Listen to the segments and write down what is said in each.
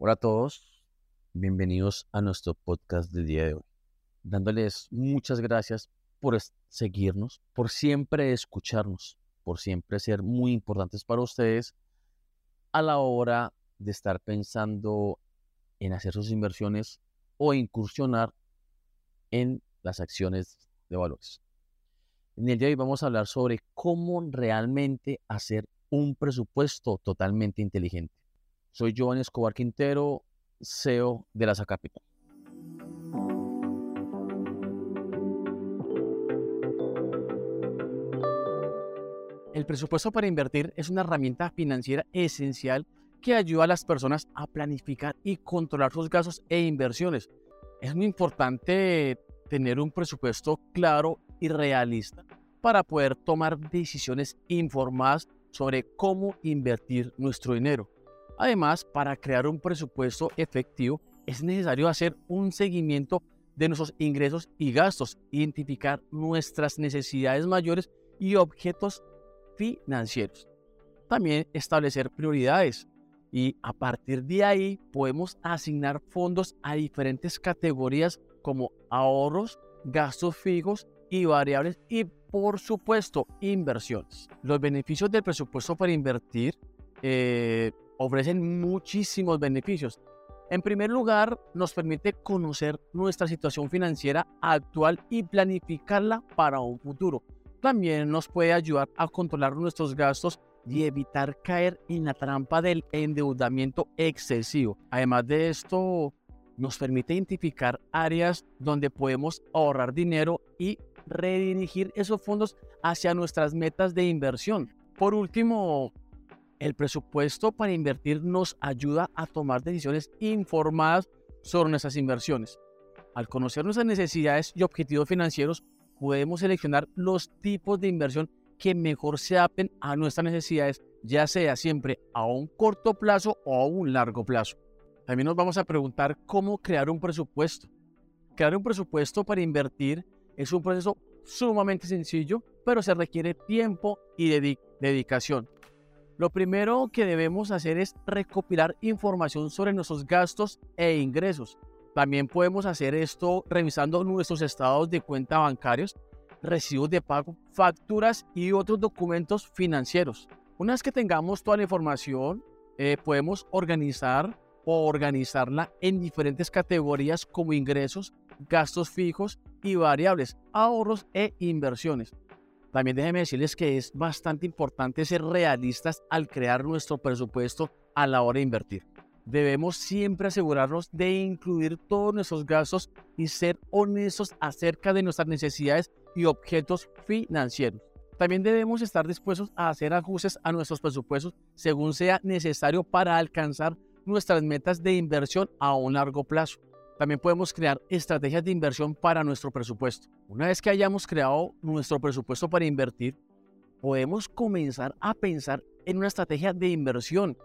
Hola a todos, bienvenidos a nuestro podcast del día de hoy. Dándoles muchas gracias por seguirnos, por siempre escucharnos, por siempre ser muy importantes para ustedes a la hora de estar pensando en hacer sus inversiones o incursionar en las acciones de valores. En el día de hoy vamos a hablar sobre cómo realmente hacer un presupuesto totalmente inteligente. Soy Giovanni Escobar Quintero, CEO de la Capital. El presupuesto para invertir es una herramienta financiera esencial que ayuda a las personas a planificar y controlar sus gastos e inversiones. Es muy importante tener un presupuesto claro y realista para poder tomar decisiones informadas sobre cómo invertir nuestro dinero. Además, para crear un presupuesto efectivo es necesario hacer un seguimiento de nuestros ingresos y gastos, identificar nuestras necesidades mayores y objetos financieros. También establecer prioridades y a partir de ahí podemos asignar fondos a diferentes categorías como ahorros, gastos fijos y variables y por supuesto inversiones. Los beneficios del presupuesto para invertir eh, ofrecen muchísimos beneficios. En primer lugar, nos permite conocer nuestra situación financiera actual y planificarla para un futuro. También nos puede ayudar a controlar nuestros gastos y evitar caer en la trampa del endeudamiento excesivo. Además de esto, nos permite identificar áreas donde podemos ahorrar dinero y redirigir esos fondos hacia nuestras metas de inversión. Por último, el presupuesto para invertir nos ayuda a tomar decisiones informadas sobre nuestras inversiones. Al conocer nuestras necesidades y objetivos financieros, podemos seleccionar los tipos de inversión que mejor se adapten a nuestras necesidades, ya sea siempre a un corto plazo o a un largo plazo. También nos vamos a preguntar cómo crear un presupuesto. Crear un presupuesto para invertir es un proceso sumamente sencillo, pero se requiere tiempo y dedicación. Lo primero que debemos hacer es recopilar información sobre nuestros gastos e ingresos. También podemos hacer esto revisando nuestros estados de cuenta bancarios, recibos de pago, facturas y otros documentos financieros. Una vez que tengamos toda la información, eh, podemos organizar o organizarla en diferentes categorías como ingresos, gastos fijos y variables, ahorros e inversiones. También déjenme decirles que es bastante importante ser realistas al crear nuestro presupuesto a la hora de invertir. Debemos siempre asegurarnos de incluir todos nuestros gastos y ser honestos acerca de nuestras necesidades y objetos financieros. También debemos estar dispuestos a hacer ajustes a nuestros presupuestos según sea necesario para alcanzar nuestras metas de inversión a un largo plazo. También podemos crear estrategias de inversión para nuestro presupuesto. Una vez que hayamos creado nuestro presupuesto para invertir, podemos comenzar a pensar en una estrategia de inversión.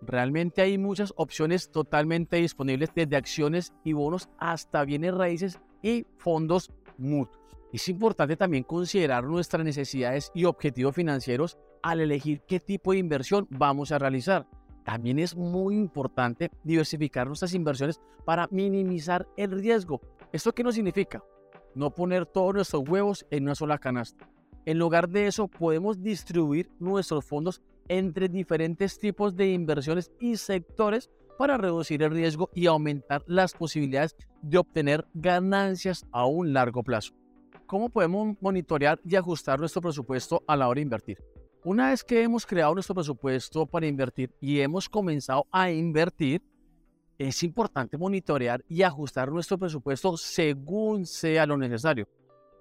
Realmente hay muchas opciones totalmente disponibles desde acciones y bonos hasta bienes raíces y fondos mutuos. Es importante también considerar nuestras necesidades y objetivos financieros al elegir qué tipo de inversión vamos a realizar. También es muy importante diversificar nuestras inversiones para minimizar el riesgo. ¿Esto qué nos significa? No poner todos nuestros huevos en una sola canasta. En lugar de eso, podemos distribuir nuestros fondos entre diferentes tipos de inversiones y sectores para reducir el riesgo y aumentar las posibilidades de obtener ganancias a un largo plazo. ¿Cómo podemos monitorear y ajustar nuestro presupuesto a la hora de invertir? Una vez que hemos creado nuestro presupuesto para invertir y hemos comenzado a invertir, es importante monitorear y ajustar nuestro presupuesto según sea lo necesario.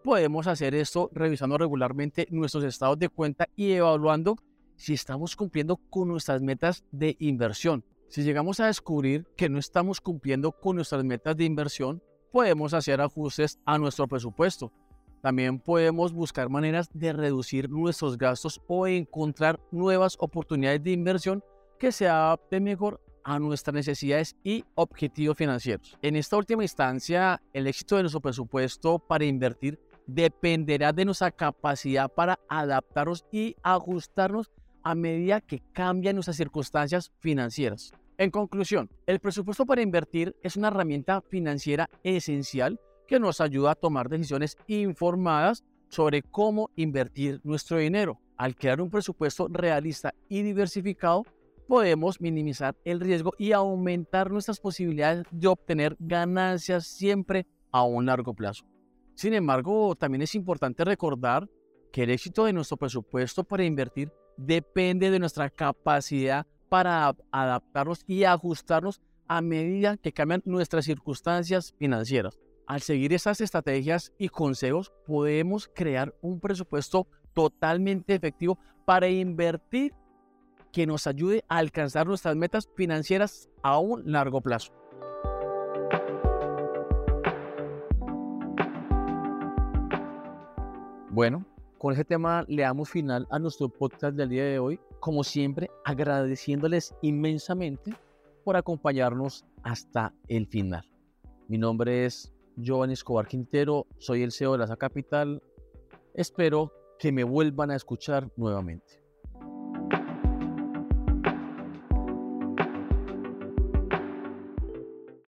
Podemos hacer esto revisando regularmente nuestros estados de cuenta y evaluando si estamos cumpliendo con nuestras metas de inversión. Si llegamos a descubrir que no estamos cumpliendo con nuestras metas de inversión, podemos hacer ajustes a nuestro presupuesto también podemos buscar maneras de reducir nuestros gastos o encontrar nuevas oportunidades de inversión que se adapten mejor a nuestras necesidades y objetivos financieros. En esta última instancia, el éxito de nuestro presupuesto para invertir dependerá de nuestra capacidad para adaptarnos y ajustarnos a medida que cambian nuestras circunstancias financieras. En conclusión, el presupuesto para invertir es una herramienta financiera esencial que nos ayuda a tomar decisiones informadas sobre cómo invertir nuestro dinero. Al crear un presupuesto realista y diversificado, podemos minimizar el riesgo y aumentar nuestras posibilidades de obtener ganancias siempre a un largo plazo. Sin embargo, también es importante recordar que el éxito de nuestro presupuesto para invertir depende de nuestra capacidad para adaptarnos y ajustarnos a medida que cambian nuestras circunstancias financieras. Al seguir estas estrategias y consejos, podemos crear un presupuesto totalmente efectivo para invertir que nos ayude a alcanzar nuestras metas financieras a un largo plazo. Bueno, con ese tema le damos final a nuestro podcast del día de hoy. Como siempre, agradeciéndoles inmensamente por acompañarnos hasta el final. Mi nombre es Giovanni Escobar Quintero, soy el CEO de la Capital. Espero que me vuelvan a escuchar nuevamente.